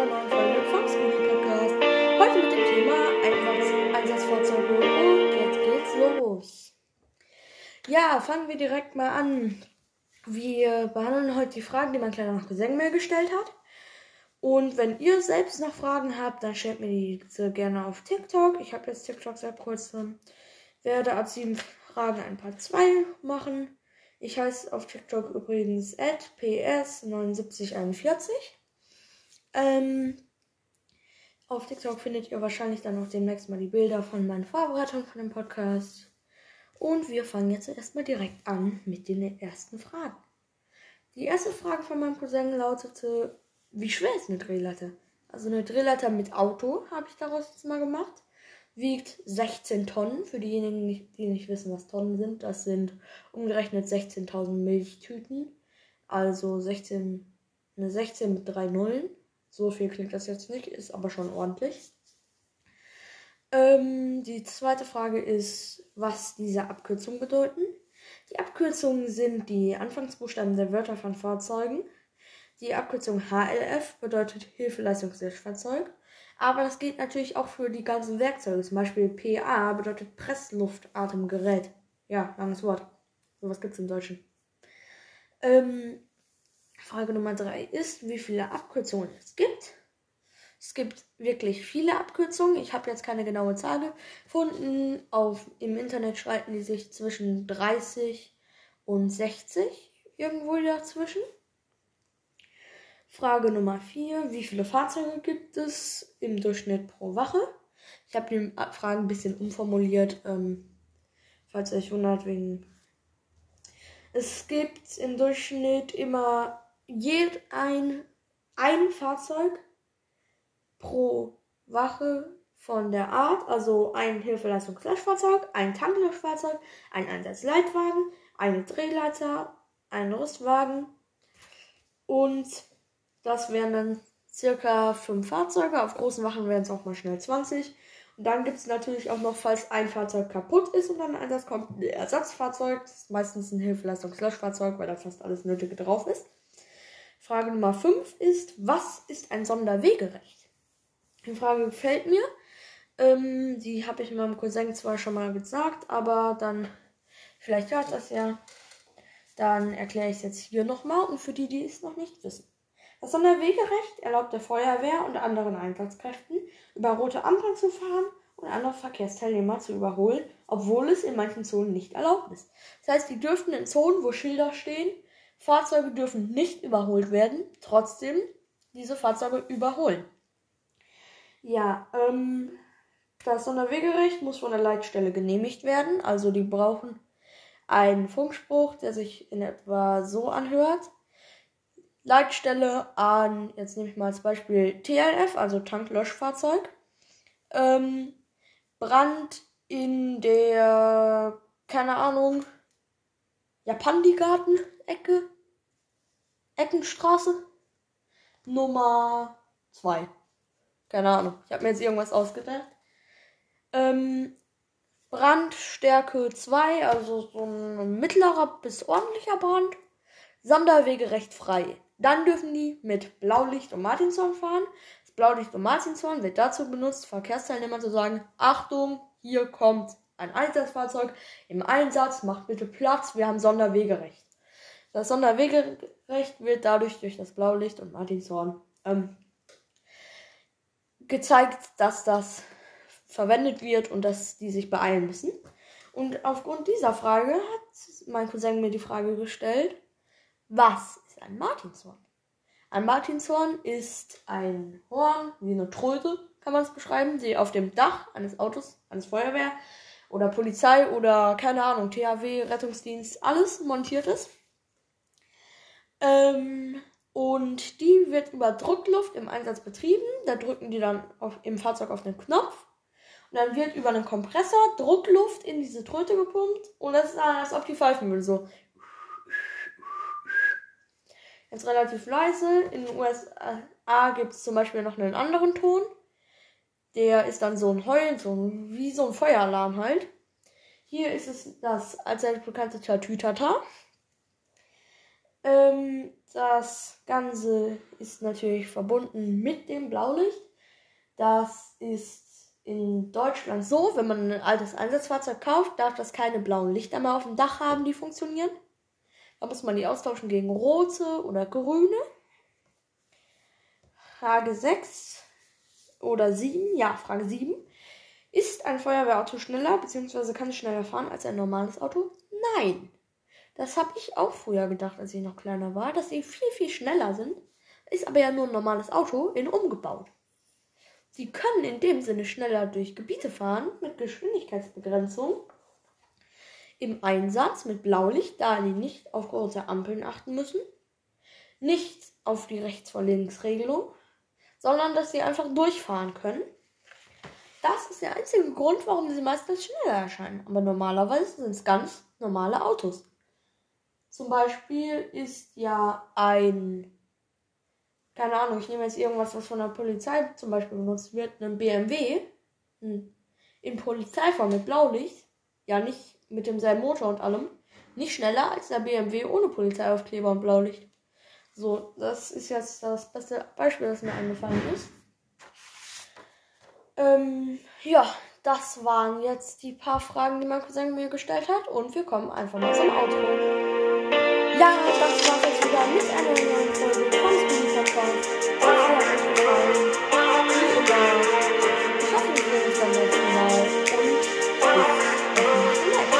einer neuen Folge vom Scooby Podcast. Heute mit dem Thema Einsatz, Einsatzfahrzeuge und jetzt geht's los. Ja, fangen wir direkt mal an. Wir behandeln heute die Fragen, die mein kleiner Cousin mir gestellt hat. Und wenn ihr selbst noch Fragen habt, dann stellt mir diese gerne auf TikTok. Ich habe jetzt TikTok seit kurzem. Werde ab sieben Fragen ein paar zwei machen. Ich heiße auf TikTok übrigens ps7941. Ähm, auf TikTok findet ihr wahrscheinlich dann auch demnächst mal die Bilder von meinen Vorbereitungen von dem Podcast. Und wir fangen jetzt erstmal direkt an mit den ersten Fragen. Die erste Frage von meinem Cousin lautete, wie schwer ist eine Drehleiter? Also eine Drehleiter mit Auto habe ich daraus jetzt mal gemacht wiegt 16 Tonnen. Für diejenigen, die nicht wissen, was Tonnen sind, das sind umgerechnet 16.000 Milchtüten. Also 16, eine 16 mit drei Nullen. So viel klingt das jetzt nicht, ist aber schon ordentlich. Ähm, die zweite Frage ist, was diese Abkürzungen bedeuten. Die Abkürzungen sind die Anfangsbuchstaben der Wörter von Fahrzeugen. Die Abkürzung HLF bedeutet Hilfeleistungshilfsfahrzeug. Aber das geht natürlich auch für die ganzen Werkzeuge. Zum Beispiel PA bedeutet Pressluftatemgerät. Ja, langes Wort. Sowas gibt es im Deutschen. Ähm, Frage Nummer drei ist, wie viele Abkürzungen es gibt. Es gibt wirklich viele Abkürzungen. Ich habe jetzt keine genaue Zahl gefunden. Auf, Im Internet schreiten die sich zwischen 30 und 60 irgendwo dazwischen. Frage Nummer 4. Wie viele Fahrzeuge gibt es im Durchschnitt pro Woche? Ich habe die Fragen ein bisschen umformuliert, ähm, falls euch wundert, wegen. Es gibt im Durchschnitt immer je ein, ein Fahrzeug pro Wache von der Art, also ein Hilfeleistungsfahrzeug, ein Tanklöschfahrzeug, ein Einsatzleitwagen, eine Drehleiter, ein Rüstwagen und das wären dann circa fünf Fahrzeuge. Auf großen Wachen wären es auch mal schnell 20. Und dann gibt es natürlich auch noch, falls ein Fahrzeug kaputt ist und dann ein Einsatz kommt, ein Ersatzfahrzeug. Das ist meistens ein Hilfeleistungslöschfahrzeug, weil da fast alles Nötige drauf ist. Frage Nummer 5 ist, was ist ein Sonderwegerecht? Die Frage gefällt mir. Ähm, die habe ich meinem Cousin zwar schon mal gesagt, aber dann, vielleicht hört das ja. Dann erkläre ich es jetzt hier nochmal und für die, die es noch nicht wissen. Das Sonderwegerecht erlaubt der Feuerwehr und anderen Einsatzkräften, über rote Ampeln zu fahren und andere Verkehrsteilnehmer zu überholen, obwohl es in manchen Zonen nicht erlaubt ist. Das heißt, die dürften in Zonen, wo Schilder stehen, Fahrzeuge dürfen nicht überholt werden, trotzdem diese Fahrzeuge überholen. Ja, ähm, das Sonderwegerecht muss von der Leitstelle genehmigt werden, also die brauchen einen Funkspruch, der sich in etwa so anhört. Leitstelle an, jetzt nehme ich mal als Beispiel TLF, also Tanklöschfahrzeug. Ähm, Brand in der, keine Ahnung, Japandi-Garten-Ecke, Eckenstraße, Nummer 2. Keine Ahnung, ich habe mir jetzt irgendwas ausgedacht. Ähm, Brandstärke 2, also so ein mittlerer bis ordentlicher Brand. Sonderwegerecht frei. Dann dürfen die mit Blaulicht und Martinshorn fahren. Das Blaulicht und Martinshorn wird dazu benutzt, Verkehrsteilnehmern zu sagen, Achtung, hier kommt ein Einsatzfahrzeug im Einsatz, macht bitte Platz, wir haben Sonderwegerecht. Das Sonderwegerecht wird dadurch durch das Blaulicht und Martinshorn ähm, gezeigt, dass das verwendet wird und dass die sich beeilen müssen. Und aufgrund dieser Frage hat mein Cousin mir die Frage gestellt, was ist ein Martinshorn? Ein Martinshorn ist ein Horn, wie eine Tröte, kann man es beschreiben, die auf dem Dach eines Autos, eines Feuerwehr oder Polizei oder keine Ahnung, THW, Rettungsdienst, alles montiert ist. Ähm, und die wird über Druckluft im Einsatz betrieben. Da drücken die dann auf, im Fahrzeug auf den Knopf. Und dann wird über einen Kompressor Druckluft in diese Tröte gepumpt. Und das ist dann, als ob die pfeifen würde. So ist relativ leise. In den USA gibt es zum Beispiel noch einen anderen Ton. Der ist dann so ein Heulen, so ein, wie so ein Feueralarm halt. Hier ist es das allseits bekannte Tatütata. Ähm, Das Ganze ist natürlich verbunden mit dem Blaulicht. Das ist in Deutschland so, wenn man ein altes Einsatzfahrzeug kauft, darf das keine blauen Lichter mehr auf dem Dach haben, die funktionieren. Da muss man die austauschen gegen rote oder grüne. Frage 6 oder 7, ja, Frage 7. Ist ein Feuerwehrauto schneller bzw. kann es schneller fahren als ein normales Auto? Nein. Das habe ich auch früher gedacht, als ich noch kleiner war, dass sie viel, viel schneller sind. Ist aber ja nur ein normales Auto in umgebaut. Sie können in dem Sinne schneller durch Gebiete fahren mit Geschwindigkeitsbegrenzung im Einsatz mit Blaulicht, da die nicht auf große Ampeln achten müssen, nicht auf die Rechts- vor Links-Regelung, sondern dass sie einfach durchfahren können. Das ist der einzige Grund, warum sie meistens schneller erscheinen. Aber normalerweise sind es ganz normale Autos. Zum Beispiel ist ja ein, keine Ahnung, ich nehme jetzt irgendwas, was von der Polizei zum Beispiel benutzt wird, ein BMW in Polizeiform mit Blaulicht, ja nicht mit demselben Motor und allem, nicht schneller als der BMW ohne Polizeiaufkleber und Blaulicht. So, das ist jetzt das beste Beispiel, das mir eingefallen ist. Ähm, ja, das waren jetzt die paar Fragen, die mein Cousin mir gestellt hat. Und wir kommen einfach mal zum Auto. Ja, das war's jetzt wieder mit einer neuen Folge von Speedy Podcast.